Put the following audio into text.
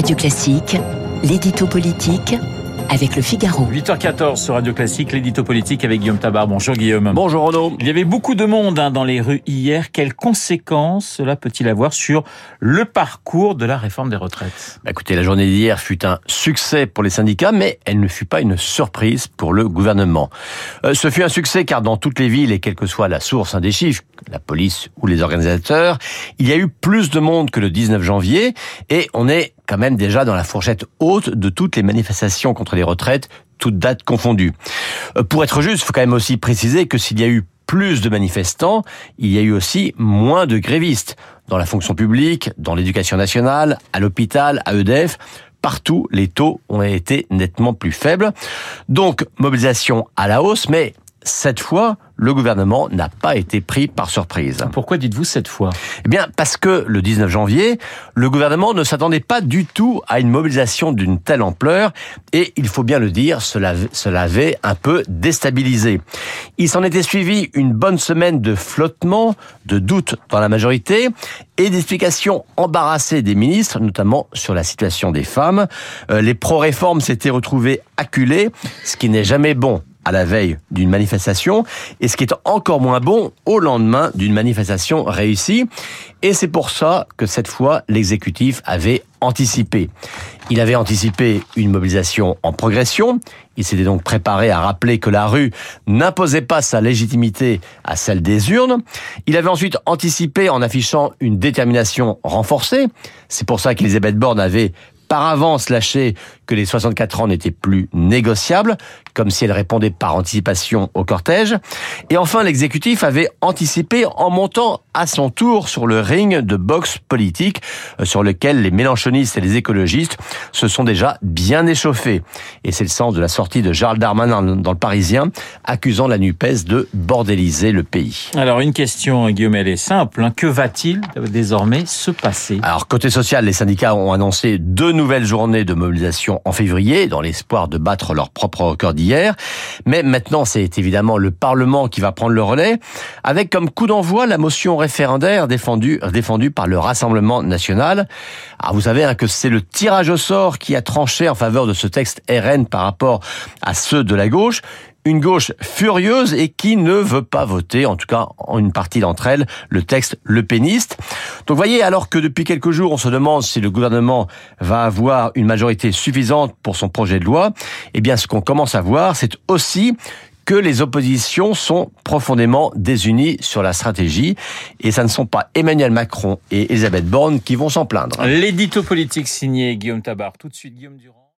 Radio Classique, l'édito politique avec le Figaro. 8h14 sur Radio Classique, l'édito politique avec Guillaume Tabar. Bonjour Guillaume. Bonjour Renaud. Il y avait beaucoup de monde hein, dans les rues hier. Quelles conséquences cela peut-il avoir sur le parcours de la réforme des retraites? Bah Écoutez, la journée d'hier fut un succès pour les syndicats, mais elle ne fut pas une surprise pour le gouvernement. Euh, ce fut un succès car dans toutes les villes, et quelle que soit la source hein, des chiffres, la police ou les organisateurs, il y a eu plus de monde que le 19 janvier, et on est quand même déjà dans la fourchette haute de toutes les manifestations contre les retraites, toutes dates confondues. Euh, pour être juste, il faut quand même aussi préciser que s'il y a eu plus de manifestants, il y a eu aussi moins de grévistes. Dans la fonction publique, dans l'éducation nationale, à l'hôpital, à EDF, partout, les taux ont été nettement plus faibles. Donc, mobilisation à la hausse, mais cette fois, le gouvernement n'a pas été pris par surprise. Pourquoi dites-vous cette fois? Eh bien, parce que le 19 janvier, le gouvernement ne s'attendait pas du tout à une mobilisation d'une telle ampleur, et il faut bien le dire, cela, cela avait un peu déstabilisé. Il s'en était suivi une bonne semaine de flottement, de doutes dans la majorité, et d'explications embarrassées des ministres, notamment sur la situation des femmes. Euh, les pro-réformes s'étaient retrouvés acculés, ce qui n'est jamais bon à la veille d'une manifestation et ce qui est encore moins bon au lendemain d'une manifestation réussie. Et c'est pour ça que cette fois, l'exécutif avait anticipé. Il avait anticipé une mobilisation en progression. Il s'était donc préparé à rappeler que la rue n'imposait pas sa légitimité à celle des urnes. Il avait ensuite anticipé en affichant une détermination renforcée. C'est pour ça qu'Elisabeth Borne avait par avance lâché que les 64 ans n'étaient plus négociables, comme si elle répondait par anticipation au cortège. Et enfin, l'exécutif avait anticipé en montant à son tour sur le ring de boxe politique euh, sur lequel les mélanchonistes et les écologistes se sont déjà bien échauffés. Et c'est le sens de la sortie de Charles Darmanin dans le Parisien, accusant la NUPES de bordéliser le pays. Alors une question, Guillaume, elle est simple. Hein. Que va-t-il désormais se passer? Alors côté social, les syndicats ont annoncé deux nouvelles journées de mobilisation en février, dans l'espoir de battre leur propre record d'hier. Mais maintenant, c'est évidemment le Parlement qui va prendre le relais, avec comme coup d'envoi la motion référendaire défendue, défendue par le Rassemblement national. Alors vous savez hein, que c'est le tirage au sort qui a tranché en faveur de ce texte RN par rapport à ceux de la gauche une gauche furieuse et qui ne veut pas voter, en tout cas une partie d'entre elles, le texte le péniste. Donc voyez, alors que depuis quelques jours on se demande si le gouvernement va avoir une majorité suffisante pour son projet de loi, eh bien ce qu'on commence à voir, c'est aussi que les oppositions sont profondément désunies sur la stratégie et ça ne sont pas Emmanuel Macron et Elisabeth Borne qui vont s'en plaindre. L'édito politique signé Guillaume Tabar. Tout de suite Guillaume Durand.